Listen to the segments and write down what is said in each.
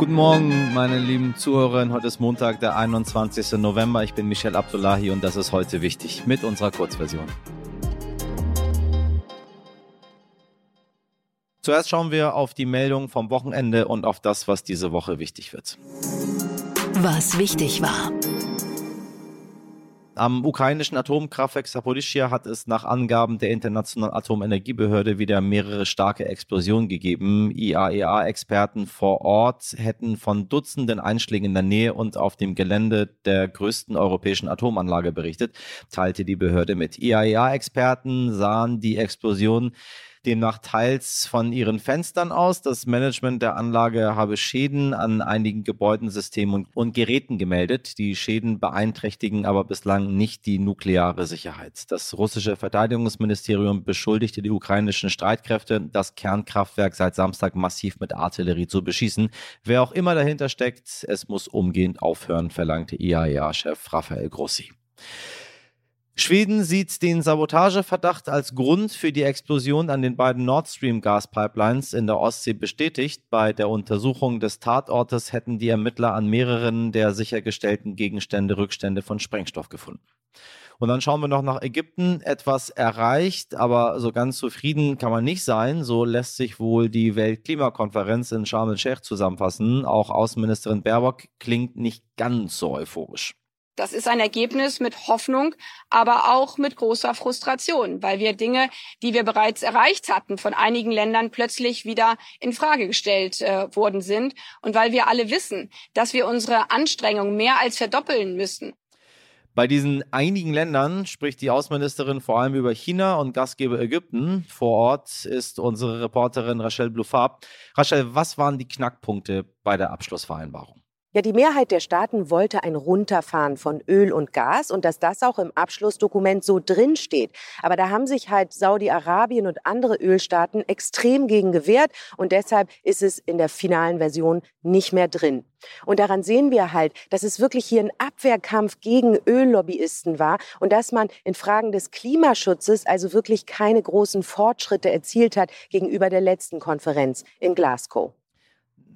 Guten Morgen, meine lieben Zuhörerinnen. Heute ist Montag, der 21. November. Ich bin Michel Abdullahi und das ist heute wichtig mit unserer Kurzversion. Zuerst schauen wir auf die Meldung vom Wochenende und auf das, was diese Woche wichtig wird. Was wichtig war. Am ukrainischen Atomkraftwerk Saporischschja hat es nach Angaben der Internationalen Atomenergiebehörde wieder mehrere starke Explosionen gegeben. IAEA-Experten vor Ort hätten von Dutzenden Einschlägen in der Nähe und auf dem Gelände der größten europäischen Atomanlage berichtet, teilte die Behörde mit. IAEA-Experten sahen die Explosion demnach teils von ihren Fenstern aus. Das Management der Anlage habe Schäden an einigen Gebäudensystemen und, und Geräten gemeldet. Die Schäden beeinträchtigen aber bislang nicht die nukleare Sicherheit. Das russische Verteidigungsministerium beschuldigte die ukrainischen Streitkräfte, das Kernkraftwerk seit Samstag massiv mit Artillerie zu beschießen. Wer auch immer dahinter steckt, es muss umgehend aufhören, verlangte IAEA-Chef Rafael Grossi. Schweden sieht den Sabotageverdacht als Grund für die Explosion an den beiden Nord Stream Gaspipelines in der Ostsee bestätigt. Bei der Untersuchung des Tatortes hätten die Ermittler an mehreren der sichergestellten Gegenstände Rückstände von Sprengstoff gefunden. Und dann schauen wir noch nach Ägypten. Etwas erreicht, aber so ganz zufrieden kann man nicht sein. So lässt sich wohl die Weltklimakonferenz in Sharm el-Sheikh zusammenfassen. Auch Außenministerin Baerbock klingt nicht ganz so euphorisch. Das ist ein Ergebnis mit Hoffnung, aber auch mit großer Frustration, weil wir Dinge, die wir bereits erreicht hatten, von einigen Ländern plötzlich wieder in Frage gestellt äh, worden sind und weil wir alle wissen, dass wir unsere Anstrengungen mehr als verdoppeln müssen. Bei diesen einigen Ländern spricht die Außenministerin vor allem über China und Gastgeber Ägypten. Vor Ort ist unsere Reporterin Rachel Blufab. Rachel, was waren die Knackpunkte bei der Abschlussvereinbarung? Ja, die Mehrheit der Staaten wollte ein Runterfahren von Öl und Gas und dass das auch im Abschlussdokument so drinsteht. Aber da haben sich halt Saudi-Arabien und andere Ölstaaten extrem gegen gewehrt und deshalb ist es in der finalen Version nicht mehr drin. Und daran sehen wir halt, dass es wirklich hier ein Abwehrkampf gegen Öllobbyisten war und dass man in Fragen des Klimaschutzes also wirklich keine großen Fortschritte erzielt hat gegenüber der letzten Konferenz in Glasgow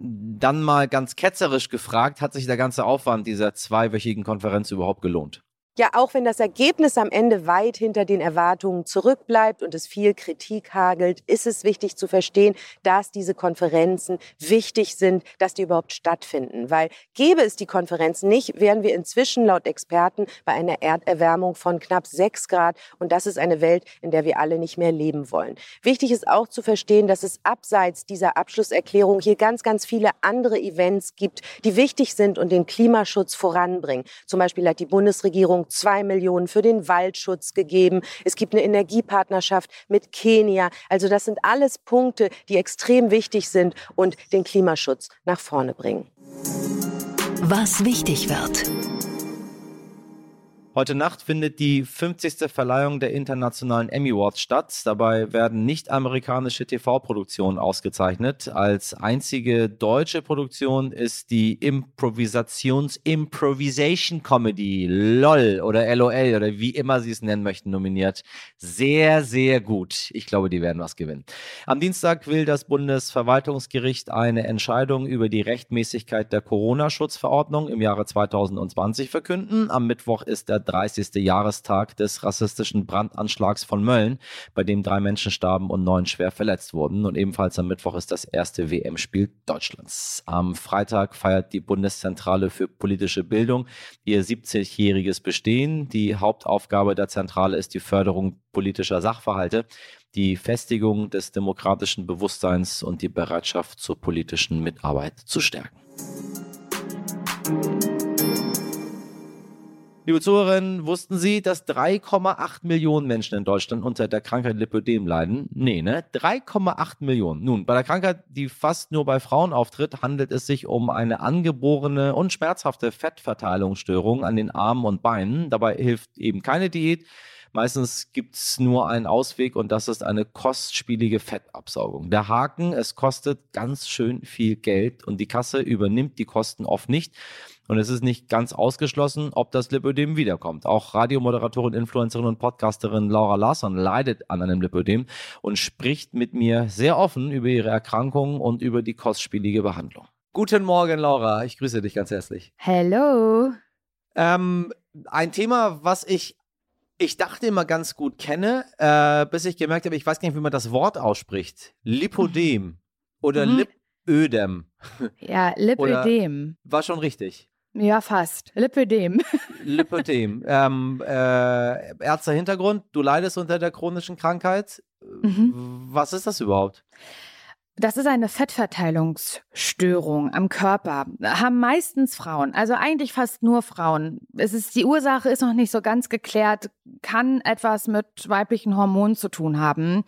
dann mal ganz ketzerisch gefragt, hat sich der ganze Aufwand dieser zweiwöchigen Konferenz überhaupt gelohnt? Ja, auch wenn das Ergebnis am Ende weit hinter den Erwartungen zurückbleibt und es viel Kritik hagelt, ist es wichtig zu verstehen, dass diese Konferenzen wichtig sind, dass die überhaupt stattfinden. Weil gäbe es die Konferenz nicht, wären wir inzwischen laut Experten bei einer Erderwärmung von knapp sechs Grad. Und das ist eine Welt, in der wir alle nicht mehr leben wollen. Wichtig ist auch zu verstehen, dass es abseits dieser Abschlusserklärung hier ganz, ganz viele andere Events gibt, die wichtig sind und den Klimaschutz voranbringen. Zum Beispiel hat die Bundesregierung zwei Millionen für den Waldschutz gegeben. Es gibt eine Energiepartnerschaft mit Kenia. Also das sind alles Punkte, die extrem wichtig sind und den Klimaschutz nach vorne bringen. Was wichtig wird. Heute Nacht findet die 50. Verleihung der internationalen Emmy Awards statt. Dabei werden nicht-amerikanische TV-Produktionen ausgezeichnet. Als einzige deutsche Produktion ist die Improvisations-Improvisation Comedy LOL oder LOL oder wie immer sie es nennen möchten nominiert. Sehr, sehr gut. Ich glaube, die werden was gewinnen. Am Dienstag will das Bundesverwaltungsgericht eine Entscheidung über die Rechtmäßigkeit der Corona-Schutzverordnung im Jahre 2020 verkünden. Am Mittwoch ist der 30. Jahrestag des rassistischen Brandanschlags von Mölln, bei dem drei Menschen starben und neun schwer verletzt wurden. Und ebenfalls am Mittwoch ist das erste WM-Spiel Deutschlands. Am Freitag feiert die Bundeszentrale für politische Bildung ihr 70-jähriges Bestehen. Die Hauptaufgabe der Zentrale ist die Förderung politischer Sachverhalte, die Festigung des demokratischen Bewusstseins und die Bereitschaft zur politischen Mitarbeit zu stärken. Liebe Zuhörerinnen, wussten Sie, dass 3,8 Millionen Menschen in Deutschland unter der Krankheit Lipödem leiden? Nee, ne? 3,8 Millionen. Nun, bei der Krankheit, die fast nur bei Frauen auftritt, handelt es sich um eine angeborene und schmerzhafte Fettverteilungsstörung an den Armen und Beinen. Dabei hilft eben keine Diät. Meistens gibt es nur einen Ausweg und das ist eine kostspielige Fettabsaugung. Der Haken, es kostet ganz schön viel Geld und die Kasse übernimmt die Kosten oft nicht. Und es ist nicht ganz ausgeschlossen, ob das Lipödem wiederkommt. Auch Radiomoderatorin, Influencerin und Podcasterin Laura Larsson leidet an einem Lipödem und spricht mit mir sehr offen über ihre Erkrankung und über die kostspielige Behandlung. Guten Morgen, Laura. Ich grüße dich ganz herzlich. Hello. Ähm, ein Thema, was ich, ich dachte immer ganz gut kenne, äh, bis ich gemerkt habe, ich weiß gar nicht, wie man das Wort ausspricht. Lipodem oder Mhm. Lipödem. Ja, Lipödem. War schon richtig. Ja, fast. Lipödem. Lipödem. ähm, äh, Ärzter Hintergrund, du leidest unter der chronischen Krankheit. Mhm. Was ist das überhaupt? Das ist eine Fettverteilungsstörung am Körper. Haben meistens Frauen, also eigentlich fast nur Frauen. Es ist, die Ursache ist noch nicht so ganz geklärt, kann etwas mit weiblichen Hormonen zu tun haben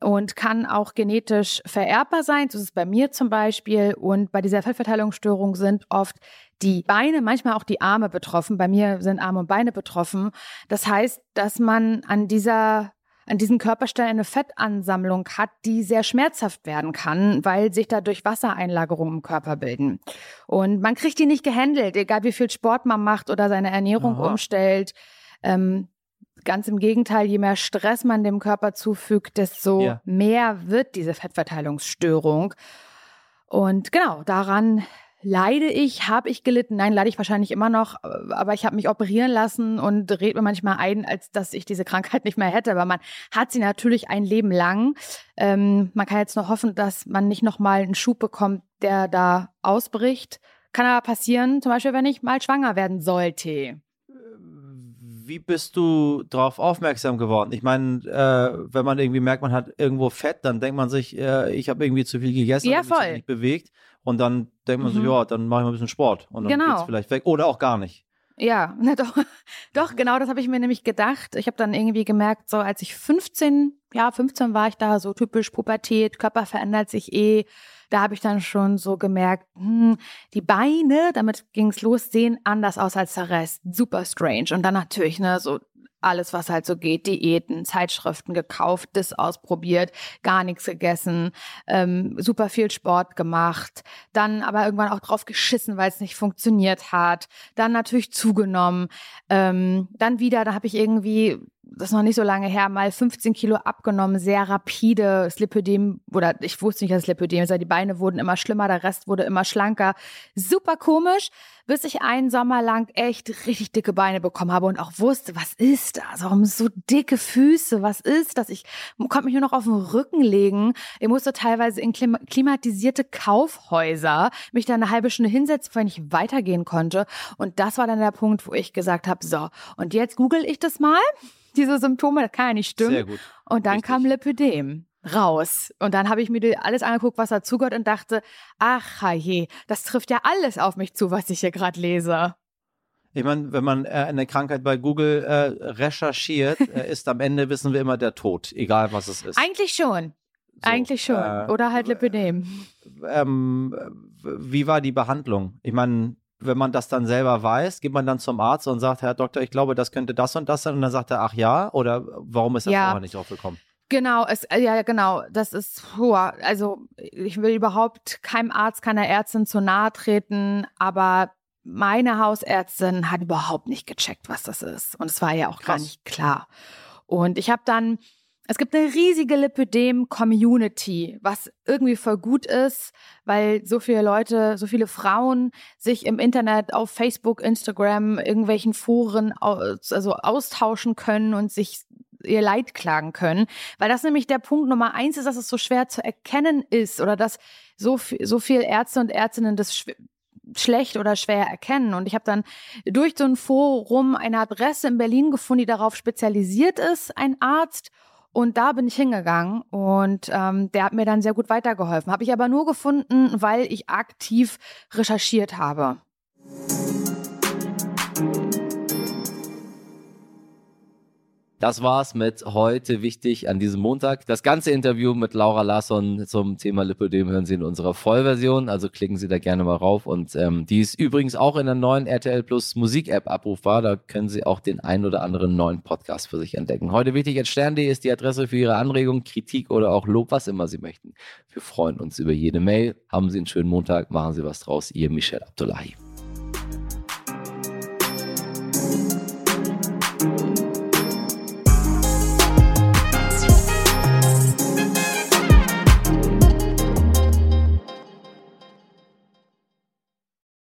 und kann auch genetisch vererbbar sein. Das ist bei mir zum Beispiel. Und bei dieser Fettverteilungsstörung sind oft die Beine, manchmal auch die Arme betroffen. Bei mir sind Arme und Beine betroffen. Das heißt, dass man an dieser an diesen Körperstellen eine Fettansammlung hat, die sehr schmerzhaft werden kann, weil sich dadurch Wassereinlagerungen im Körper bilden. Und man kriegt die nicht gehandelt, egal wie viel Sport man macht oder seine Ernährung Aha. umstellt. Ähm, ganz im Gegenteil, je mehr Stress man dem Körper zufügt, desto Ja. mehr wird diese Fettverteilungsstörung. Und genau, daran leide ich, habe ich gelitten. Nein, leide ich wahrscheinlich immer noch, aber ich habe mich operieren lassen und rede mir manchmal ein, als dass ich diese Krankheit nicht mehr hätte. Aber man hat sie natürlich ein Leben lang. Ähm, man kann jetzt nur hoffen, dass man nicht nochmal einen Schub bekommt, der da ausbricht. Kann aber passieren, zum Beispiel, wenn ich mal schwanger werden sollte. Wie bist du darauf aufmerksam geworden? Ich meine, äh, wenn man irgendwie merkt, man hat irgendwo Fett, dann denkt man sich, äh, ich habe irgendwie zu viel gegessen, Ja, mich voll. wenig bewegt. Und dann denkt man Mhm. so, ja, dann mache ich mal ein bisschen Sport. Und dann Genau. geht's vielleicht weg. Oder auch gar nicht. Ja, na doch, doch, genau das habe ich mir nämlich gedacht. Ich habe dann irgendwie gemerkt, so als ich 15, ja, 15 war ich da, so typisch Pubertät, Körper verändert sich eh. Da habe ich dann schon so gemerkt, hm, die Beine, damit ging's los, sehen anders aus als der Rest. Super strange. Und dann natürlich, ne, so alles, was halt so geht, Diäten, Zeitschriften gekauft, das ausprobiert, gar nichts gegessen, ähm, super viel Sport gemacht, dann aber irgendwann auch drauf geschissen, weil es nicht funktioniert hat, dann natürlich zugenommen, ähm, dann wieder, da habe ich irgendwie, das ist noch nicht so lange her, mal 15 Kilo abgenommen, sehr rapide, das Lipödem, oder ich wusste nicht, dass es Lipödem aber die Beine wurden immer schlimmer, der Rest wurde immer schlanker, super komisch, bis ich einen Sommer lang echt richtig dicke Beine bekommen habe und auch wusste, was ist das? Warum so dicke Füße? Was ist das? Ich konnte mich nur noch auf den Rücken legen. Ich musste teilweise in klima klimatisierte Kaufhäuser mich da eine halbe Stunde hinsetzen, weil ich weitergehen konnte. Und das war dann der Punkt, wo ich gesagt habe, so, und jetzt google ich das mal. Diese Symptome, das kann ja nicht stimmen. Sehr gut. Und dann Richtig. kam Lipödem raus. Und dann habe ich mir alles angeguckt, was dazugehört und dachte, ach je, das trifft ja alles auf mich zu, was ich hier gerade lese. Ich meine, wenn man äh, eine Krankheit bei Google äh, recherchiert, äh, ist am Ende, wissen wir immer, der Tod, egal was es ist. Eigentlich schon. So, Eigentlich schon. äh, Oder halt Lipödem. ähm, wie war die Behandlung? Ich meine, wenn man das dann selber weiß, geht man dann zum Arzt und sagt, Herr Doktor, ich glaube, das könnte das und das sein. Und dann sagt er, ach ja, oder warum ist er Ja. vorher nicht drauf gekommen? Genau, es, äh, ja, genau, das ist, puh, also ich will überhaupt keinem Arzt, keiner Ärztin zu nahe treten, aber meine Hausärztin hat überhaupt nicht gecheckt, was das ist. Und es war ja auch gar Krass. nicht klar. Und ich habe dann, es gibt eine riesige Lipödem-Community, was irgendwie voll gut ist, weil so viele Leute, so viele Frauen sich im Internet, auf Facebook, Instagram, irgendwelchen Foren also austauschen können und sich ihr Leid klagen können. Weil das nämlich der Punkt Nummer eins ist, dass es so schwer zu erkennen ist oder dass so, viel- so viel Ärzte und Ärztinnen das schlecht oder schwer erkennen. Und ich habe dann durch so ein Forum eine Adresse in Berlin gefunden, die darauf spezialisiert ist, ein Arzt. Und da bin ich hingegangen und ähm, der hat mir dann sehr gut weitergeholfen. Habe ich aber nur gefunden, weil ich aktiv recherchiert habe. Das war's mit heute wichtig an diesem Montag. Das ganze Interview mit Laura Larsson zum Thema Lipödem hören Sie in unserer Vollversion. Also klicken Sie da gerne mal rauf. Und ähm, die ist übrigens auch in der neuen RTL Plus Musik-App abrufbar. Da können Sie auch den ein oder anderen neuen Podcast für sich entdecken. Heute wichtig at stern.de ist die Adresse für Ihre Anregung, Kritik oder auch Lob, was immer Sie möchten. Wir freuen uns über jede Mail. Haben Sie einen schönen Montag. Machen Sie was draus. Ihr Michel Abdullahi.